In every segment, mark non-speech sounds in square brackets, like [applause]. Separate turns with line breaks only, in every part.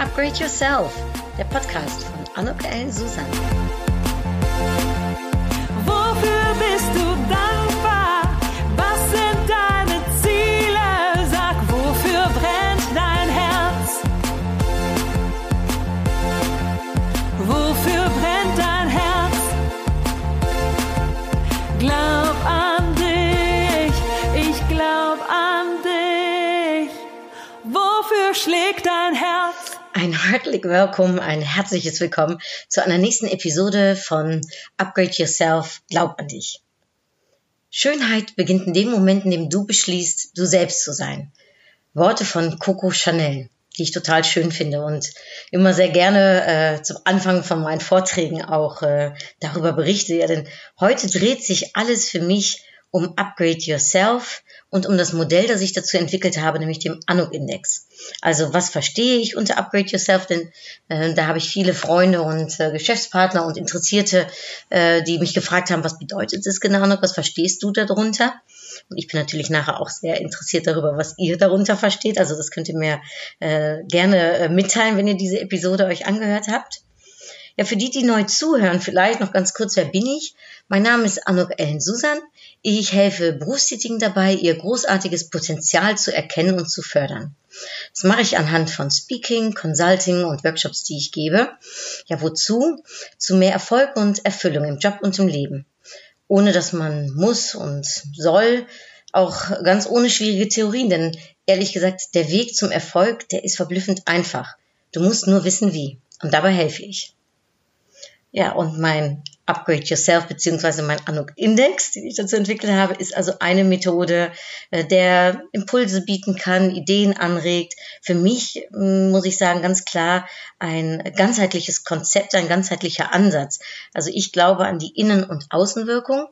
Upgrade Yourself, der Podcast von Anuk L. Susan.
Wofür bist du dankbar? Was sind deine Ziele? Sag, wofür brennt dein Herz? Wofür brennt dein Herz? Glaub an dich, ich glaub an dich. Wofür schlägt dein Herz?
Heartlich Welcome, ein herzliches Willkommen zu einer nächsten Episode von Upgrade Yourself, glaub an dich. Schönheit beginnt in dem Moment, in dem du beschließt, du selbst zu sein. Worte von Coco Chanel, die ich total schön finde und immer sehr gerne äh, zum Anfang von meinen Vorträgen auch äh, darüber berichte. Ja, denn heute dreht sich alles für mich um Upgrade Yourself und um das Modell, das ich dazu entwickelt habe, nämlich dem Anuk-Index. Also was verstehe ich unter Upgrade Yourself? Denn äh, da habe ich viele Freunde und äh, Geschäftspartner und Interessierte, äh, die mich gefragt haben, was bedeutet das genau, Anuk? Was verstehst du darunter? Und ich bin natürlich nachher auch sehr interessiert darüber, was ihr darunter versteht. Also das könnt ihr mir äh, gerne äh, mitteilen, wenn ihr diese Episode euch angehört habt. Ja, für die, die neu zuhören, vielleicht noch ganz kurz, wer bin ich? Mein Name ist Anuk Ellen Susan. Ich helfe Berufstätigen dabei, ihr großartiges Potenzial zu erkennen und zu fördern. Das mache ich anhand von Speaking, Consulting und Workshops, die ich gebe. Ja, wozu? Zu mehr Erfolg und Erfüllung im Job und im Leben. Ohne dass man muss und soll, auch ganz ohne schwierige Theorien, denn ehrlich gesagt, der Weg zum Erfolg, der ist verblüffend einfach. Du musst nur wissen wie. Und dabei helfe ich. Ja, und mein Upgrade Yourself beziehungsweise mein Anuk Index, den ich dazu entwickelt habe, ist also eine Methode, äh, der Impulse bieten kann, Ideen anregt. Für mich mm, muss ich sagen, ganz klar ein ganzheitliches Konzept, ein ganzheitlicher Ansatz. Also ich glaube an die Innen- und Außenwirkung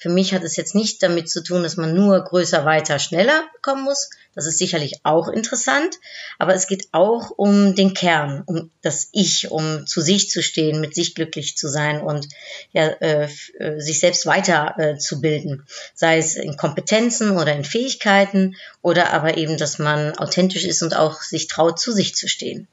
für mich hat es jetzt nicht damit zu tun, dass man nur größer, weiter, schneller bekommen muss. Das ist sicherlich auch interessant. Aber es geht auch um den Kern, um das Ich, um zu sich zu stehen, mit sich glücklich zu sein und ja, äh, äh sich selbst weiterzubilden. Äh, Sei es in Kompetenzen oder in Fähigkeiten oder aber eben, dass man authentisch ist und auch sich traut, zu sich zu stehen.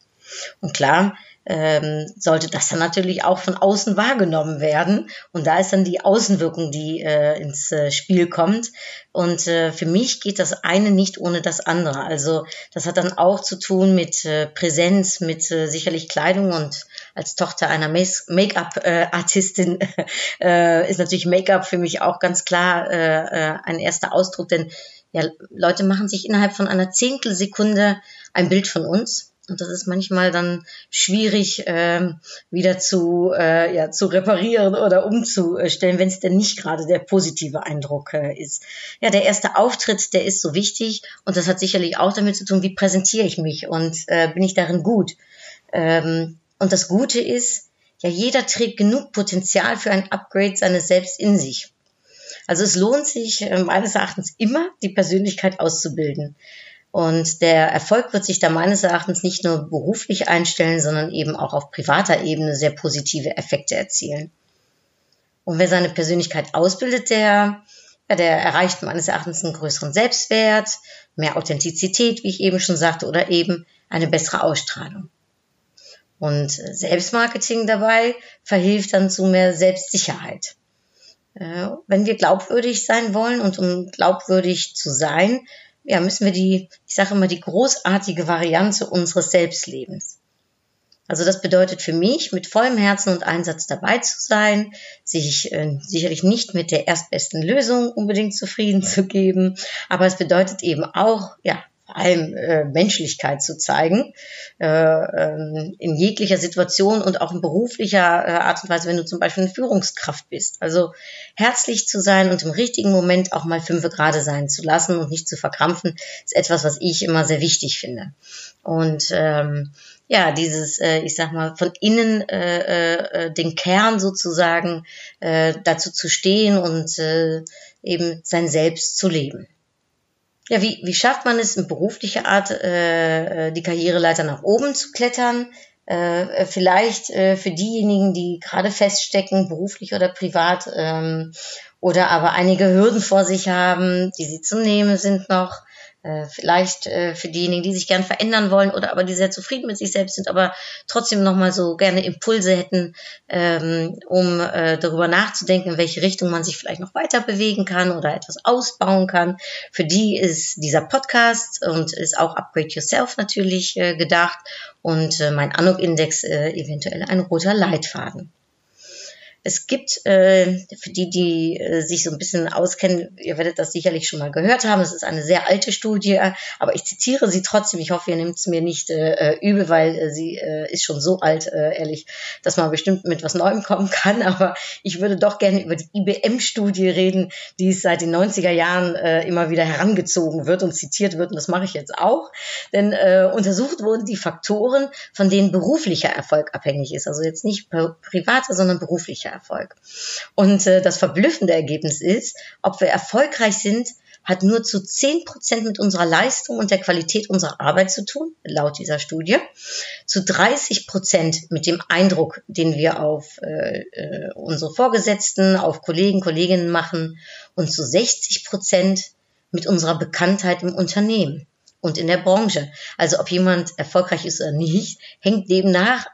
Und klar, ähm, sollte das dann natürlich auch von außen wahrgenommen werden. Und da ist dann die Außenwirkung, die äh, ins äh, Spiel kommt. Und äh, für mich geht das eine nicht ohne das andere. Also das hat dann auch zu tun mit äh, Präsenz, mit äh, sicherlich Kleidung und als Tochter einer Make-up-Artistin [laughs] äh, ist natürlich Make-up für mich auch ganz klar äh, äh, ein erster Ausdruck, denn ja, Leute machen sich innerhalb von einer Zehntelsekunde ein Bild von uns und das ist manchmal dann schwierig ähm, wieder zu, äh, ja, zu reparieren oder umzustellen, wenn es denn nicht gerade der positive Eindruck äh, ist. Ja, der erste Auftritt, der ist so wichtig und das hat sicherlich auch damit zu tun, wie präsentiere ich mich und äh, bin ich darin gut. Ähm, und das Gute ist, ja, jeder trägt genug Potenzial für ein Upgrade seines Selbst in sich. Also es lohnt sich äh, meines Erachtens immer, die Persönlichkeit auszubilden. Und der Erfolg wird sich da meines Erachtens nicht nur beruflich einstellen, sondern eben auch auf privater Ebene sehr positive Effekte erzielen. Und wer seine Persönlichkeit ausbildet, der, der erreicht meines Erachtens einen größeren Selbstwert, mehr Authentizität, wie ich eben schon sagte, oder eben eine bessere Ausstrahlung. Und Selbstmarketing dabei verhilft dann zu mehr Selbstsicherheit. Äh, wenn wir glaubwürdig sein wollen und um glaubwürdig zu sein, ja, müssen wir die, ich sage immer, die großartige Variante unseres Selbstlebens. Also das bedeutet für mich, mit vollem Herzen und Einsatz dabei zu sein, sich äh, sicherlich nicht mit der erstbesten Lösung unbedingt zufrieden zu geben, aber es bedeutet eben auch, ja, vor allem äh, Menschlichkeit zu zeigen, äh, ähm, in jeglicher Situation und auch in beruflicher äh, Art und Weise, wenn du zum Beispiel eine Führungskraft bist. Also herzlich zu sein und im richtigen Moment auch mal fünfe gerade sein zu lassen und nicht zu verkrampfen, ist etwas, was ich immer sehr wichtig finde. Und ähm, ja, dieses, äh, ich sag mal, von innen äh, äh, den Kern sozusagen äh, dazu zu stehen und äh, eben sein Selbst zu leben. Ja, wie, wie schafft man es in beruflicher Art, äh, äh, die Karriereleiter nach oben zu klettern? Äh, vielleicht äh, für diejenigen, die gerade feststecken, beruflich oder privat, ähm, oder aber einige Hürden vor sich haben, die sie zu nehmen sind noch. Äh, vielleicht äh, für diejenigen, die sich gern verändern wollen oder aber die sehr zufrieden mit sich selbst sind, aber trotzdem nochmal so gerne Impulse hätten, ähm, um äh, darüber nachzudenken, in welche Richtung man sich vielleicht noch weiter bewegen kann oder etwas ausbauen kann. Für die ist dieser Podcast und ist auch Upgrade Yourself natürlich gedacht und mein Anuk-Index äh, eventuell ein roter Leitfaden. Es gibt, äh, für die, die äh, sich so ein bisschen auskennen, ihr werdet das sicherlich schon mal gehört haben, es ist eine sehr alte Studie, aber ich zitiere sie trotzdem. Ich hoffe, ihr nehmt es mir nicht äh, übel, weil äh, sie äh, ist schon so alt, äh, ehrlich, dass man bestimmt mit was Neuem kommen kann. [laughs] Aber ich würde doch gerne über die IBM-Studie reden, die seit den 90er Jahren äh, immer wieder herangezogen wird und zitiert wird. Und das mache ich jetzt auch. Denn äh, untersucht wurden die Faktoren, von denen beruflicher Erfolg abhängig ist. Also jetzt nicht privater, sondern beruflicher Erfolg. Und äh, das verblüffende Ergebnis ist, ob wir erfolgreich sind, hat nur zu 10 Prozent mit unserer Leistung und der Qualität unserer Arbeit zu tun, laut dieser Studie. Zu 30 Prozent mit dem Eindruck, den wir auf äh, äh, unsere Vorgesetzten, auf Kollegen, Kolleginnen machen und zu 60 Prozent mit unserer Bekanntheit im Unternehmen und in der Branche. Also ob jemand erfolgreich ist oder nicht, hängt demnach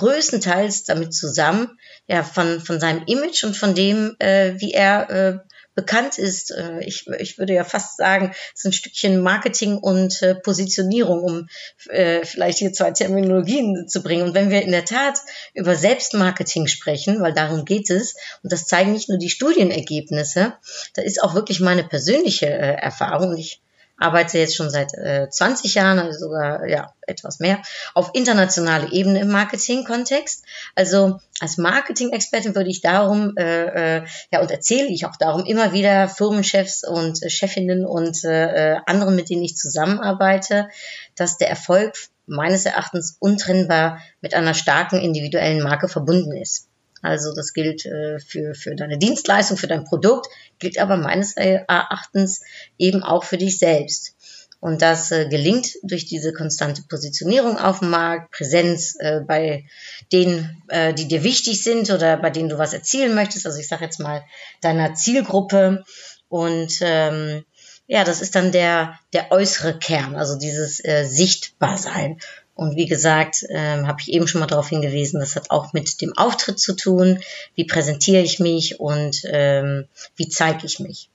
größtenteils damit zusammen, ja, von, von seinem Image und von dem, äh, wie er äh, bekannt ist. Äh, ich, ich würde ja fast sagen, es ist ein Stückchen Marketing und äh, Positionierung, um äh, vielleicht hier zwei Terminologien zu bringen. Und wenn wir in der Tat über Selbstmarketing sprechen, weil darum geht es, und das zeigen nicht nur die Studienergebnisse, da ist auch wirklich meine persönliche äh, Erfahrung. Ich arbeite jetzt schon seit äh, 20 Jahren, also sogar ja etwas mehr, auf internationaler Ebene im Marketing-Kontext. Also als Marketing-Expertin würde ich darum, äh, äh, ja, und erzähle ich auch darum immer wieder Firmenchefs und äh, Chefinnen und äh, äh, anderen, mit denen ich zusammenarbeite, dass der Erfolg meines Erachtens untrennbar mit einer starken individuellen Marke verbunden ist. Also das gilt äh, für, für deine Dienstleistung, für dein Produkt, gilt aber meines Erachtens eben auch für dich selbst. Und das äh, gelingt durch diese konstante Positionierung auf dem Markt, Präsenz äh, bei denen, äh, die dir wichtig sind oder bei denen du was erzielen möchtest. Also ich sage jetzt mal deiner Zielgruppe. Und ähm, ja, das ist dann der, der äußere Kern, also dieses äh, Sichtbarsein. Und wie gesagt, ähm, habe ich eben schon mal darauf hingewiesen, das hat auch mit dem Auftritt zu tun. Wie präsentiere ich mich und ähm, wie zeige ich mich?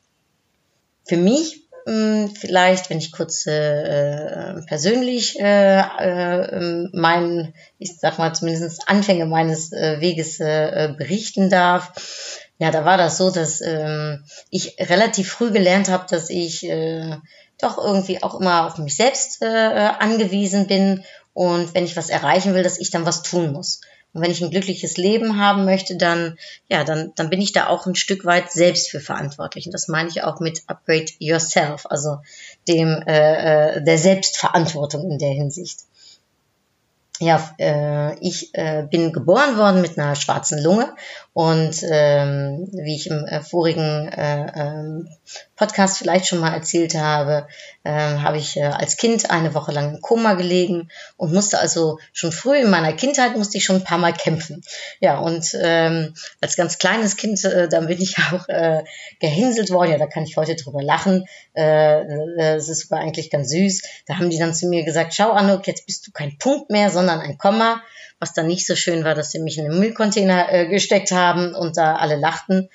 Für mich mh, hm, vielleicht, wenn ich kurz äh, persönlich äh, äh, meinen, ich sag mal zumindest Anfänge meines äh, Weges äh, berichten darf. Ja, da war das so, dass ähm, ich relativ früh gelernt habe, dass ich äh, doch irgendwie auch immer auf mich selbst äh, angewiesen bin und wenn ich was erreichen will, dass ich dann was tun muss. Und wenn ich ein glückliches Leben haben möchte, dann, ja, dann, dann bin ich da auch ein Stück weit selbst für verantwortlich. Und das meine ich auch mit Upgrade Yourself, also dem, äh, äh der Selbstverantwortung in der Hinsicht. Ja, äh, ich äh, bin geboren worden mit einer schwarzen Lunge und ähm, wie ich im äh, vorigen äh, ähm, Podcast vielleicht schon mal erzählt habe, äh, habe ich äh, als Kind eine Woche lang im Koma gelegen und musste also schon früh in meiner Kindheit musste ich schon ein paar Mal kämpfen. Ja, und ähm, als ganz kleines Kind, äh, dann bin ich [laughs] auch äh, gehänselt worden. Ja, da kann ich heute drüber lachen. Äh, das ist sogar eigentlich ganz süß. Da haben die dann zu mir gesagt, schau Anuk, jetzt bist du kein Punkt mehr, sondern ein Komma was dann nicht so schön war, dass sie mich in den Müllcontainer äh, gesteckt haben und da alle lachten.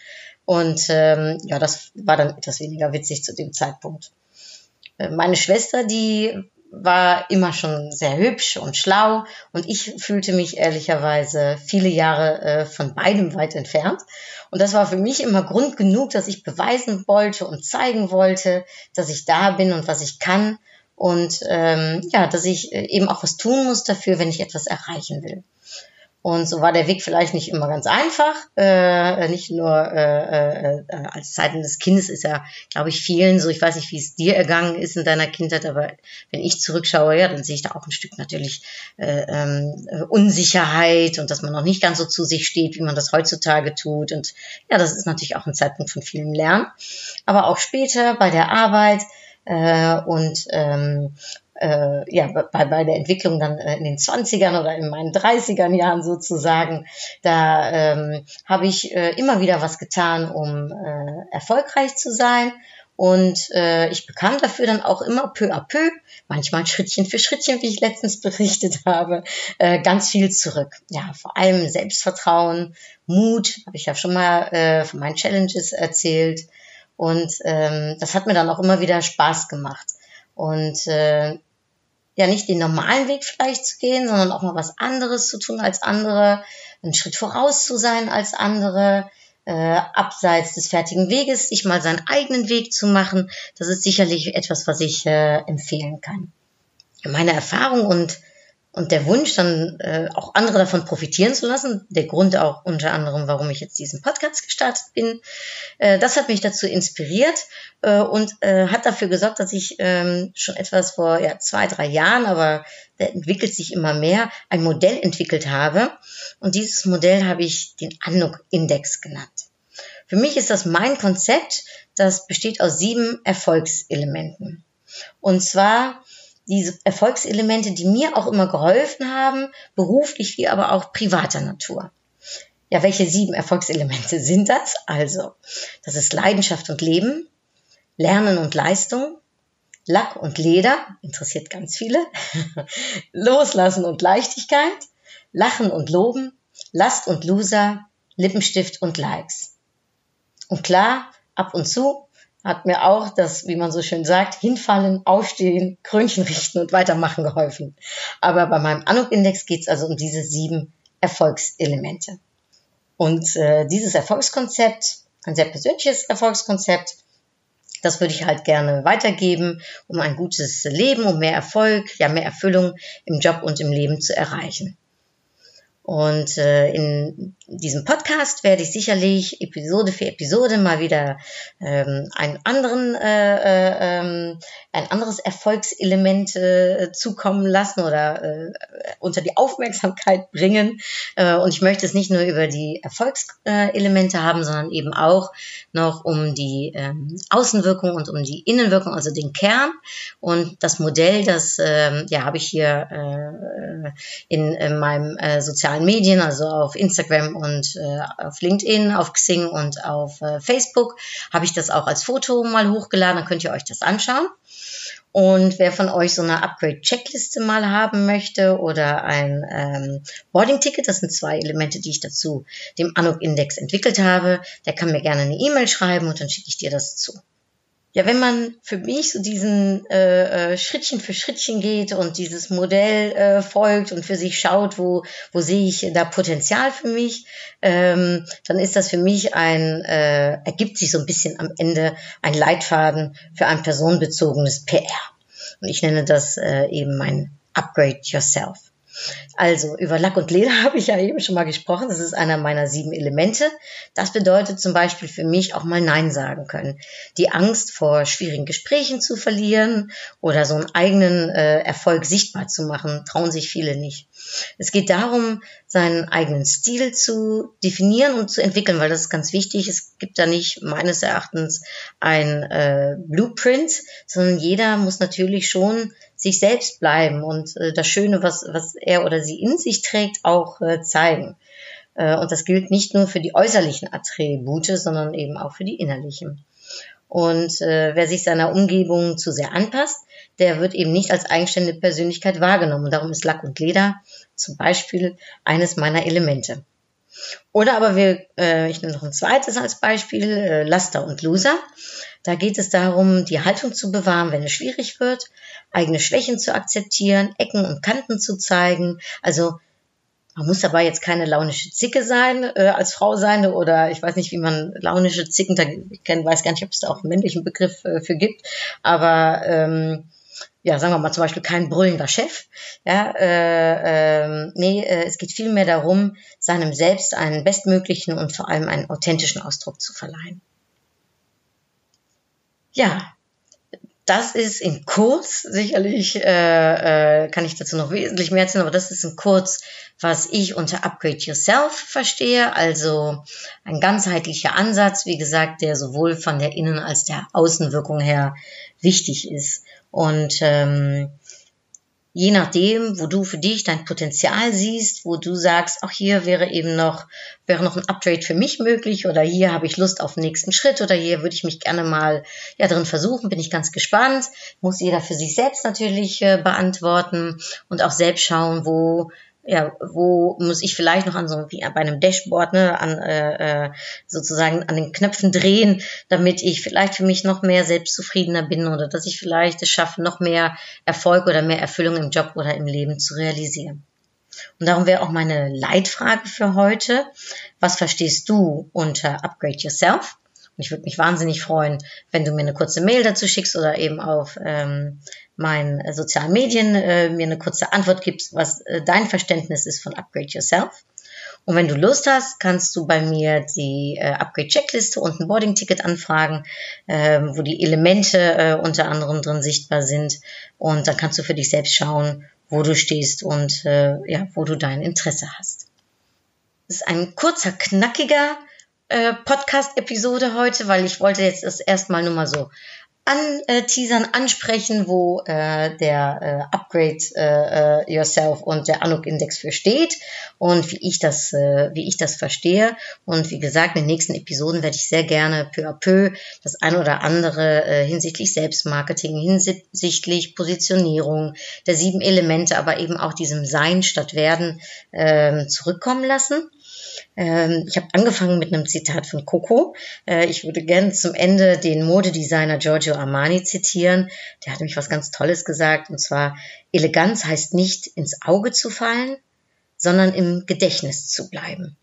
Und ähm, ja, das war dann etwas weniger witzig zu dem Zeitpunkt. Äh, meine Schwester, die war immer schon sehr hübsch und schlau und ich fühlte mich ehrlicherweise viele Jahre äh, von beidem weit entfernt. Und das war für mich immer Grund genug, dass ich beweisen wollte und zeigen wollte, dass ich da bin und was ich kann und ähm, ja, dass ich äh, eben auch was tun muss dafür, wenn ich etwas erreichen will. Und so war der Weg vielleicht nicht immer ganz einfach. Äh, nicht nur äh, äh, als Zeiten des Kindes ist ja, glaube ich, vielen so. Ich weiß nicht, wie es dir ergangen ist in deiner Kindheit, aber wenn ich zurückschaue, ja, dann sehe ich da auch ein Stück natürlich äh, ähm, Unsicherheit und dass man noch nicht ganz so zu sich steht, wie man das heutzutage tut. Und ja, das ist natürlich auch ein Zeitpunkt von vielem Lernen. Aber auch später bei der Arbeit äh, und ähm, äh, ja, bei, bei der Entwicklung dann äh, in den 20ern oder in meinen 30ern Jahren sozusagen, da ähm, habe ich äh, immer wieder was getan, um äh, erfolgreich zu sein Und äh, ich bekam dafür dann auch immer peu à peu, manchmal Schrittchen für Schrittchen, wie ich letztens [laughs] berichtet habe, äh, ganz viel zurück. Ja, vor allem Selbstvertrauen, Mut, habe ich ja schon mal äh, von meinen Challenges erzählt. Und ähm, das hat mir dann auch immer wieder Spaß gemacht. Und äh, ja, nicht den normalen Weg vielleicht zu gehen, sondern auch mal was anderes zu tun als andere, einen Schritt voraus zu sein als andere, äh, abseits des fertigen Weges, sich mal seinen eigenen Weg zu machen, das ist sicherlich etwas, was ich äh, empfehlen kann. Meine Erfahrung und und der Wunsch, dann äh, auch andere davon profitieren zu lassen, der Grund auch unter anderem, warum ich jetzt diesen Podcast gestartet bin, äh, das hat mich dazu inspiriert äh, und äh, hat dafür gesorgt, dass ich ähm, schon etwas vor ja, zwei, drei Jahren, aber der entwickelt sich immer mehr, ein Modell entwickelt habe. Und dieses Modell habe ich den Anuk-Index genannt. Für mich ist das mein Konzept, das besteht aus sieben Erfolgselementen. Und zwar diese Erfolgselemente, die mir auch immer geholfen haben, beruflich wie aber auch privater Natur. Ja, welche sieben Erfolgselemente [laughs] sind das? Also, das ist Leidenschaft und Leben, Lernen und Leistung, Lack und Leder, interessiert ganz viele, [laughs] Loslassen und Leichtigkeit, Lachen und Loben, Last und Loser, Lippenstift und Likes. Und klar, ab und zu hat mir auch das, wie man so schön sagt, hinfallen, aufstehen, Krönchen richten und weitermachen geholfen. Aber bei meinem Anuk-Index geht es also um diese sieben Erfolgselemente. Und äh, dieses Erfolgskonzept, ein sehr persönliches Erfolgskonzept, das würde ich halt gerne weitergeben, um ein gutes Leben, um mehr Erfolg, ja mehr Erfüllung im Job und im Leben zu erreichen. Und äh, in diesem Podcast werde ich sicherlich Episode für Episode mal wieder ähm, einen anderen, äh, äh, ähm, ein anderes Erfolgselement äh, zukommen lassen oder äh, unter die Aufmerksamkeit bringen. Äh, und ich möchte es nicht nur über die Erfolgselemente haben, sondern eben auch noch um die ähm, Außenwirkung und um die Innenwirkung, also den Kern. Und das Modell, das äh, ja habe ich hier äh, in, in meinem äh, sozialen Medien, also auf Instagram und äh, auf LinkedIn, auf Xing und auf äh, Facebook habe ich das auch als Foto mal hochgeladen, dann könnt ihr euch das anschauen. Und wer von euch so eine Upgrade-Checkliste mal haben möchte oder ein ähm, Boarding-Ticket, das sind zwei Elemente, die ich dazu dem Anuk-Index entwickelt habe, der kann mir gerne eine E-Mail schreiben und dann schicke ich dir das zu ja, wenn man für mich so diesen äh, äh, Schrittchen für Schrittchen geht und dieses Modell äh, folgt und für sich schaut, wo, wo sehe ich da Potenzial für mich, ähm, dann ist das für mich ein, äh, ergibt sich so ein bisschen am Ende ein Leitfaden für ein personenbezogenes PR. Und ich nenne das äh, eben mein Upgrade Yourself. Also über Lack und Leder [laughs] habe ich ja eben schon mal gesprochen. Das ist einer meiner sieben Elemente. Das bedeutet zum Beispiel für mich auch mal Nein sagen können. Die Angst vor schwierigen Gesprächen zu verlieren oder so einen eigenen äh, Erfolg sichtbar zu machen, trauen sich viele nicht. Es geht darum, seinen eigenen Stil zu definieren und zu entwickeln, weil das ist ganz wichtig. Es gibt da nicht meines Erachtens ein äh, Blueprint, sondern jeder muss natürlich schon sich selbst bleiben und äh, das Schöne, was, was er oder sie in sich trägt, auch äh, zeigen. Äh, und das gilt nicht nur für die äußerlichen Attribute, sondern eben auch für die innerlichen. Und äh, wer sich seiner Umgebung zu sehr anpasst, der wird eben nicht als eigenständige Persönlichkeit wahrgenommen. Und darum ist Lack und Leder zum Beispiel eines meiner Elemente. Oder aber wir, äh, ich nehme noch ein zweites als Beispiel, äh, Laster und Loser. Da geht es darum, die Haltung zu bewahren, wenn es schwierig wird, eigene Schwächen zu akzeptieren, Ecken und Kanten zu zeigen. Also man muss dabei jetzt keine launische Zicke sein, äh, als Frau sein oder ich weiß nicht, wie man launische Zicken, da, ich kenn, weiß gar nicht, ob es da auch einen männlichen Begriff äh, für gibt, aber ähm, ja, sagen wir mal zum Beispiel kein brüllender Chef. Ja, äh, äh, nee, äh, es geht vielmehr darum, seinem Selbst einen bestmöglichen und vor allem einen authentischen Ausdruck zu verleihen. Ja, das ist in kurz, sicherlich äh, äh, kann ich dazu noch wesentlich mehr erzählen, aber das ist in kurz, was ich unter Upgrade Yourself verstehe. Also ein ganzheitlicher Ansatz, wie gesagt, der sowohl von der Innen- als der Außenwirkung her wichtig ist. Und ähm, je nachdem, wo du für dich dein Potenzial siehst, wo du sagst, auch hier wäre eben noch, wäre noch ein Upgrade für mich möglich oder hier habe ich Lust auf den nächsten Schritt oder hier würde ich mich gerne mal ja drin versuchen, bin ich ganz gespannt. Muss jeder für sich selbst natürlich äh, beantworten und auch selbst schauen, wo ja, wo muss ich vielleicht noch an so wie bei einem Dashboard, ne, an äh, äh, sozusagen an den Knöpfen drehen, damit ich vielleicht für mich noch mehr selbstzufriedener bin oder dass ich vielleicht es schaffe, noch mehr Erfolg oder mehr Erfüllung im Job oder im Leben zu realisieren. Und darum wäre auch meine Leitfrage für heute. Was verstehst du unter Upgrade Yourself? Und ich würde mich wahnsinnig freuen, wenn du mir eine kurze Mail dazu schickst oder eben auf ähm, meinen äh, sozialen Medien äh, mir eine kurze Antwort gibst, was äh, dein Verständnis ist von Upgrade Yourself. Und wenn du Lust hast, kannst du bei mir die äh, Upgrade-Checkliste und ein Boarding-Ticket anfragen, äh, wo die Elemente äh, unter anderem drin sichtbar sind. Und dann kannst du für dich selbst schauen, wo du stehst und äh, ja, wo du dein Interesse hast. Das ist ein kurzer, knackiger äh, Podcast-Episode heute, weil ich wollte jetzt das erstmal nur mal so anteasern, ansprechen, wo äh, der äh, Upgrade äh, äh, Yourself und der Anuk-Index für steht und wie ich das, äh, wie ich das verstehe. Und wie gesagt, in den nächsten Episoden werde ich sehr gerne peu à peu das ein oder andere äh, hinsichtlich Selbstmarketing, hinsichtlich Positionierung der sieben Elemente, aber eben auch diesem Sein statt Werden äh, zurückkommen lassen. Ähm, ich habe angefangen mit einem Zitat von Coco. Äh, ich würde gerne zum Ende den Modedesigner Giorgio Armani zitieren. Der hat nämlich was ganz Tolles gesagt. Und zwar, Eleganz heißt nicht ins Auge zu fallen, sondern im Gedächtnis zu bleiben.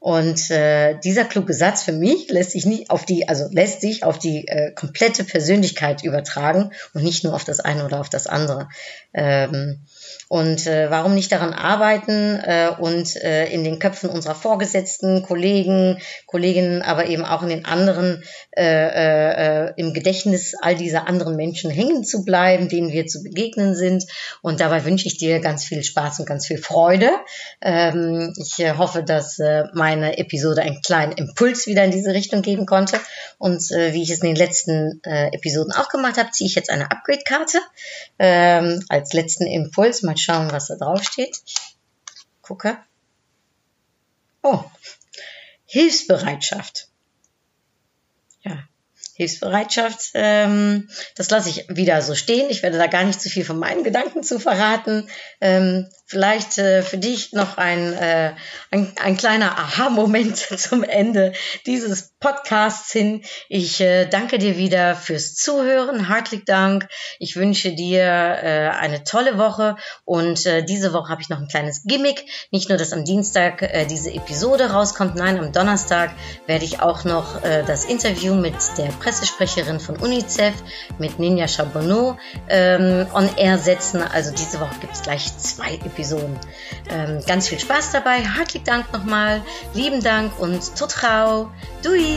Und äh, dieser kluge Satz für mich lässt sich nicht auf die, also lässt sich auf die äh, komplette Persönlichkeit übertragen und nicht nur auf das eine oder auf das andere. Ähm, und äh, warum nicht daran arbeiten äh, und äh, in den Köpfen unserer Vorgesetzten, Kollegen, Kolleginnen, aber eben auch in den anderen äh, äh, im Gedächtnis all dieser anderen Menschen hängen zu bleiben, denen wir zu begegnen sind. Und dabei wünsche ich dir ganz viel Spaß und ganz viel Freude. Ähm, ich äh, hoffe, dass äh, meine Episode einen kleinen Impuls wieder in diese Richtung geben konnte. Und äh, wie ich es in den letzten äh, Episoden auch gemacht habe, ziehe ich jetzt eine Upgrade-Karte ähm, als letzten Impuls. Mal schauen, was da drauf steht. Gucke. Oh, Hilfsbereitschaft. Ja, Hilfsbereitschaft, ähm, das lasse ich wieder so stehen. Ich werde da gar nicht zu viel von meinen Gedanken zu verraten. Ähm, vielleicht äh, für dich noch ein, äh, ein, ein kleiner Aha-Moment [laughs] zum Ende dieses Podcasts hin. Ich äh, danke dir wieder fürs Zuhören. Herzlich Dank. Ich wünsche dir äh, eine tolle Woche und äh, diese Woche habe ich noch ein kleines Gimmick. Nicht nur, dass am Dienstag äh, diese Episode rauskommt, nein, am Donnerstag werde ich auch noch äh, das Interview mit der Pressesprecherin von UNICEF, mit Ninja Chabonneau, ähm, on air setzen. Also diese Woche gibt es gleich zwei Episoden. Episoden. Ähm, ganz viel Spaß dabei. Herzlichen Dank nochmal. Lieben Dank und tot rau. Dui!